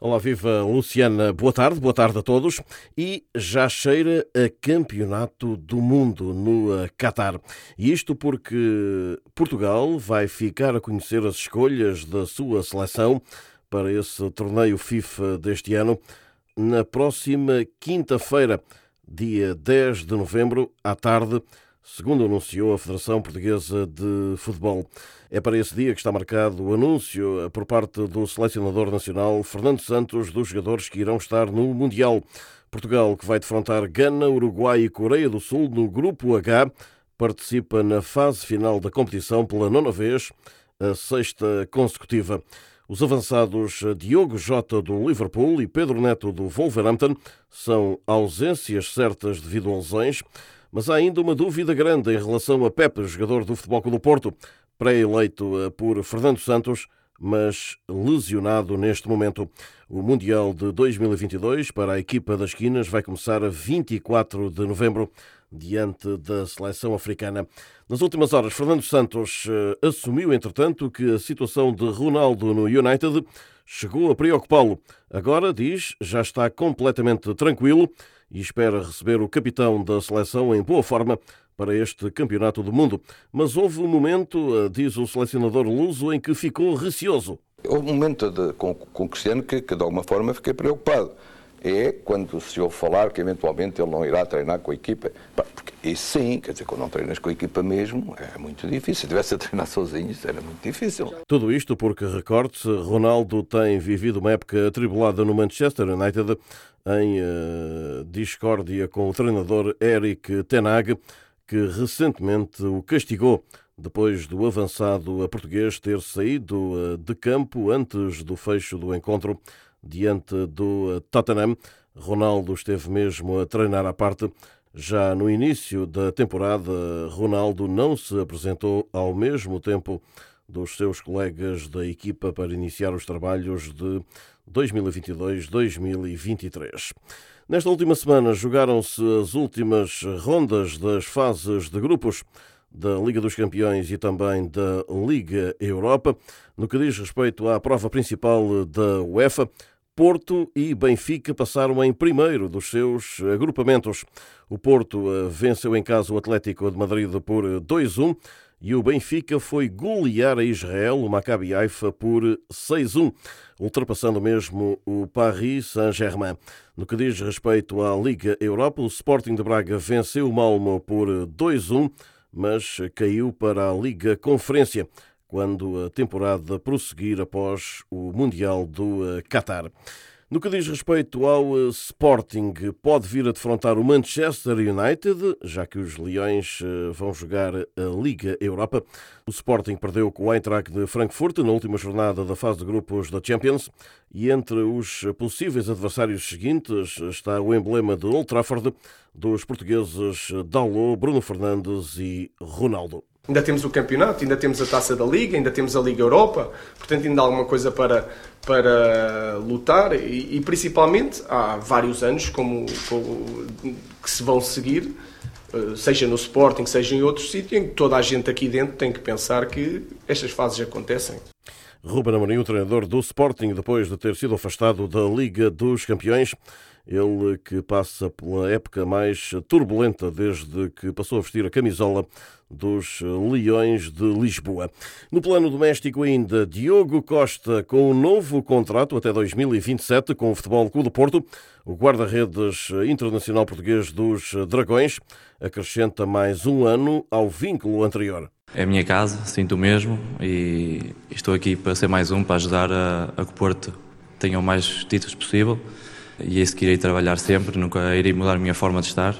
Olá, viva Luciana, boa tarde, boa tarde a todos. E já cheira a campeonato do mundo no eh, Qatar. E isto porque Portugal vai ficar a conhecer as escolhas da sua seleção para esse torneio FIFA deste ano na próxima quinta-feira, dia 10 de novembro, à tarde segundo anunciou a Federação Portuguesa de Futebol. É para esse dia que está marcado o anúncio por parte do selecionador nacional Fernando Santos dos jogadores que irão estar no Mundial. Portugal, que vai defrontar Gana, Uruguai e Coreia do Sul no Grupo H, participa na fase final da competição pela nona vez, a sexta consecutiva. Os avançados Diogo Jota do Liverpool e Pedro Neto do Wolverhampton são ausências certas devido a lesões. Mas há ainda uma dúvida grande em relação a Pepe, jogador do Futebol Clube do Porto, pré-eleito eh, por Fernando Santos, mas lesionado neste momento. O Mundial de 2022 para a equipa das esquinas vai começar a 24 de novembro diante da seleção africana. Nas últimas horas, Fernando Santos eh, assumiu, entretanto, que a situação de Ronaldo no United chegou a preocupá-lo. Agora, diz, já está completamente tranquilo e espera receber o capitão da seleção em boa forma para este Campeonato do Mundo. Mas houve um momento, eh, diz o selecionador luso, em que ficou receoso. Houve um momento de, com, com o Cristiano que, que, de alguma forma, fiquei preocupado. É quando se ouve falar que eventualmente ele não irá treinar com a equipa. Porque isso sim, quer dizer, quando não treinas com a equipa mesmo, é muito difícil. Se estivesse a treinar sozinho, isso era muito difícil. Tudo isto porque, recorde-se, Ronaldo tem vivido uma época atribulada no Manchester United em uh, discórdia com o treinador Eric Tenag, que recentemente o castigou depois do avançado a português ter saído uh, de campo antes do fecho do encontro diante do Tottenham. Ronaldo esteve mesmo a treinar à parte. Já no início da temporada, Ronaldo não se apresentou ao mesmo tempo dos seus colegas da equipa para iniciar os trabalhos de 2022-2023. Nesta última semana jogaram-se as últimas rondas das fases de grupos da Liga dos Campeões e também da Liga Europa. No que diz respeito à prova principal da UEFA, Porto e Benfica passaram em primeiro dos seus agrupamentos. O Porto eh, venceu em casa o Atlético de Madrid por 2-1 e o Benfica foi golear a Israel, o Maccabi Haifa, por 6-1, ultrapassando mesmo o Paris Saint-Germain. No que diz respeito à Liga Europa, o Sporting de Braga venceu o Malmo por 2-1, mas caiu para a Liga Conferência quando a temporada prosseguir após o Mundial do Qatar. No que diz respeito ao eh, Sporting, pode vir a defrontar o Manchester United, já que os Leões eh, vão jogar a Liga Europa. O Sporting perdeu com o Eintracht de Frankfurt na última jornada da fase de grupos da Champions e entre os possíveis adversários seguintes está o emblema de Old Trafford dos portugueses Dalot, Bruno Fernandes e Ronaldo. Ainda temos o campeonato, ainda temos a taça da Liga, ainda temos a Liga Europa, portanto, ainda há alguma coisa para, para lutar e, e principalmente há vários anos como, como, que se vão seguir, eh, seja no Sporting, seja em outros sítios, em que toda a gente aqui dentro tem que pensar que estas fases acontecem. Ruben Amorim, o treinador do Sporting, depois de ter sido afastado da Liga dos Campeões, ele que passa pela época mais turbulenta desde que passou a vestir a camisola dos Leões de Lisboa. No plano doméstico ainda, Diogo Costa com um novo contrato até 2027 com o Futebol Clube do Porto. O guarda-redes internacional português dos Dragões acrescenta mais um ano ao vínculo anterior. É a minha casa, sinto o mesmo e estou aqui para ser mais um, para ajudar a, a que o Porto tenha o mais títulos possível e é isso que irei trabalhar sempre, nunca irei mudar a minha forma de estar.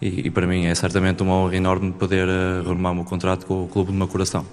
E, e para mim é certamente uma honra enorme poder uh, o meu contrato com o clube do meu coração.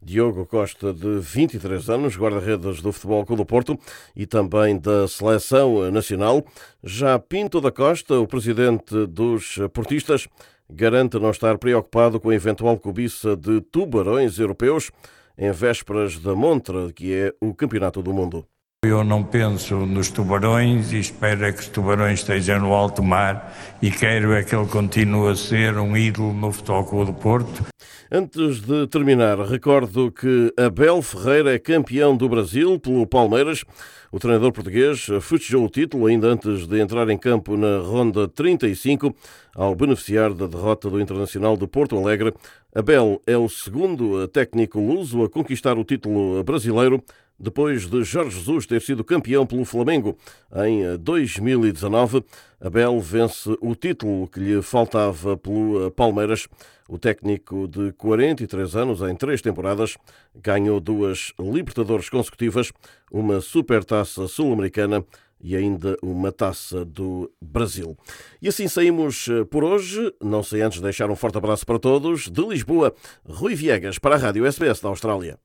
Diogo Costa, de 23 anos, guarda-redes do Futebol Clube do Porto e também da Seleção Nacional. Já Pinto da Costa, o presidente dos portistas, garante não estar preocupado com a eventual cobiça de tubarões europeus em vésperas da montra, que é o Campeonato do Mundo. Eu não penso nos tubarões e espero é que os tubarões estejam no alto mar e quero é que ele continue a ser um ídolo no Futebol Clube do Porto. Antes de terminar, recordo que Abel Ferreira é campeão do Brasil pelo Palmeiras. O treinador português festejou o título ainda antes de entrar em campo na ronda 35, ao beneficiar da derrota do Internacional de Porto Alegre. Abel é o segundo técnico luso a conquistar o título brasileiro depois de Jorge Jesus ter sido campeão pelo Flamengo em 2019, Abel vence o título que lhe faltava pelo Palmeiras. O técnico de 43 anos, em três temporadas, ganhou duas Libertadores consecutivas, uma Supertaça Sul-Americana e ainda uma taça do Brasil. E assim saímos eh, por hoje. Não sei antes deixar um forte abraço para todos. De Lisboa, Rui Viegas para a Rádio SBS da Austrália.